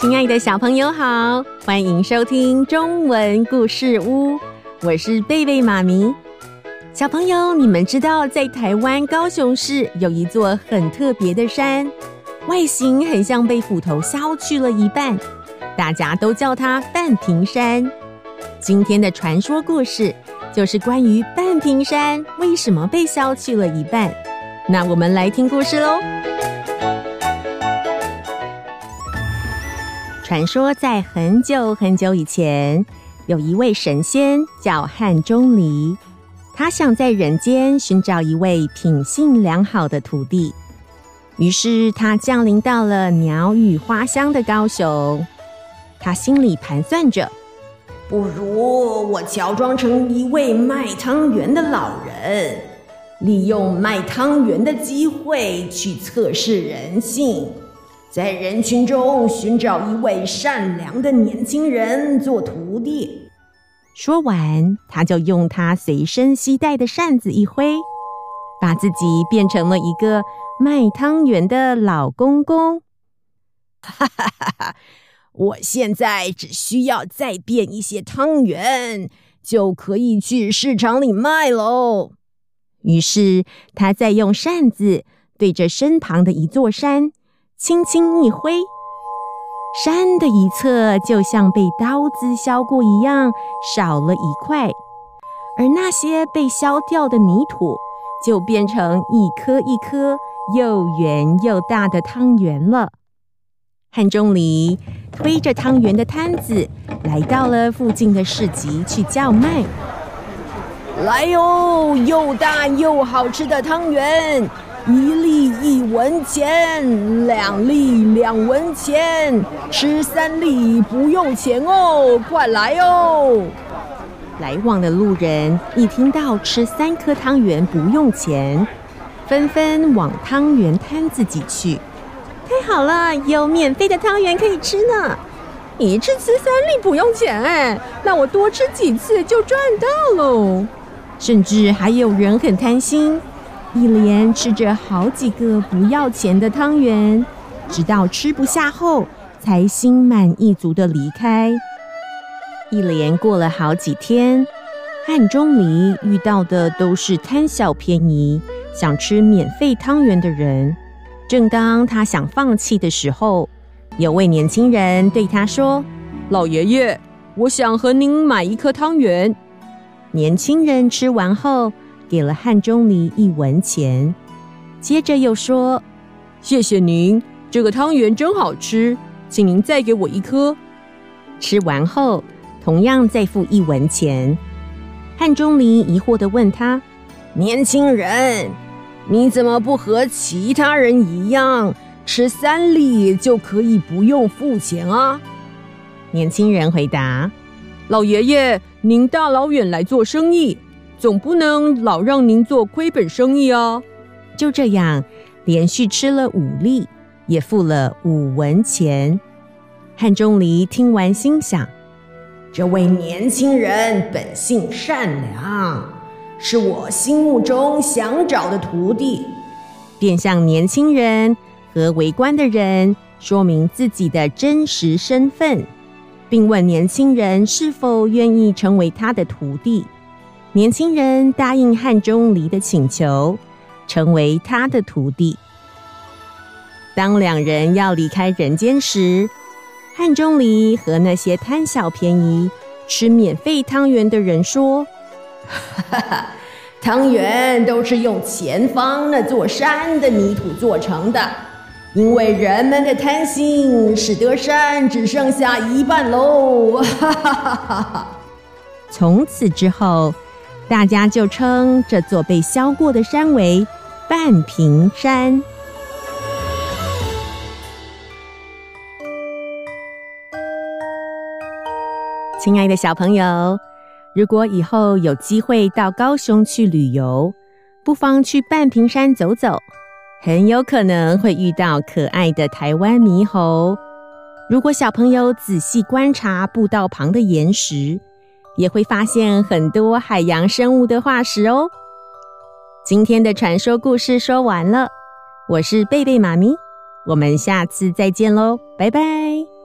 亲爱的小朋友好，欢迎收听中文故事屋，我是贝贝妈咪。小朋友，你们知道在台湾高雄市有一座很特别的山，外形很像被斧头削去了一半，大家都叫它半屏山。今天的传说故事就是关于半屏山为什么被削去了一半。那我们来听故事喽。传说在很久很久以前，有一位神仙叫汉钟离，他想在人间寻找一位品性良好的徒弟，于是他降临到了鸟语花香的高雄。他心里盘算着，不如我乔装成一位卖汤圆的老人，利用卖汤圆的机会去测试人性。在人群中寻找一位善良的年轻人做徒弟。说完，他就用他随身携带的扇子一挥，把自己变成了一个卖汤圆的老公公。哈哈哈哈！我现在只需要再变一些汤圆，就可以去市场里卖喽。于是，他再用扇子对着身旁的一座山。轻轻一挥，山的一侧就像被刀子削过一样，少了一块；而那些被削掉的泥土，就变成一颗一颗又圆又大的汤圆了。汉钟离推着汤圆的摊子，来到了附近的市集去叫卖：“来哟，又大又好吃的汤圆！”一粒一文钱，两粒两文钱，吃三粒不用钱哦！快来哦！来往的路人一听到吃三颗汤圆不用钱，纷纷往汤圆摊子挤去。太好了，有免费的汤圆可以吃呢！一次吃三粒不用钱，哎，那我多吃几次就赚到喽！甚至还有人很贪心。一连吃着好几个不要钱的汤圆，直到吃不下后，才心满意足的离开。一连过了好几天，汉钟离遇到的都是贪小便宜、想吃免费汤圆的人。正当他想放弃的时候，有位年轻人对他说：“老爷爷，我想和您买一颗汤圆。”年轻人吃完后，给了汉钟离一文钱，接着又说：“谢谢您，这个汤圆真好吃，请您再给我一颗。”吃完后，同样再付一文钱。汉钟离疑惑的问他：“年轻人，你怎么不和其他人一样，吃三粒就可以不用付钱啊？”年轻人回答：“老爷爷，您大老远来做生意。”总不能老让您做亏本生意哦！就这样，连续吃了五粒，也付了五文钱。汉钟离听完，心想：这位年轻人本性善良，是我心目中想找的徒弟。便向年轻人和围观的人说明自己的真实身份，并问年轻人是否愿意成为他的徒弟。年轻人答应汉钟离的请求，成为他的徒弟。当两人要离开人间时，汉钟离和那些贪小便宜、吃免费汤圆的人说：“哈哈，汤圆都是用前方那座山的泥土做成的，因为人们的贪心，使得山只剩下一半喽。”哈哈哈哈哈！从此之后。大家就称这座被削过的山为半屏山。亲爱的小朋友，如果以后有机会到高雄去旅游，不妨去半屏山走走，很有可能会遇到可爱的台湾猕猴。如果小朋友仔细观察步道旁的岩石，也会发现很多海洋生物的化石哦。今天的传说故事说完了，我是贝贝妈咪，我们下次再见喽，拜拜。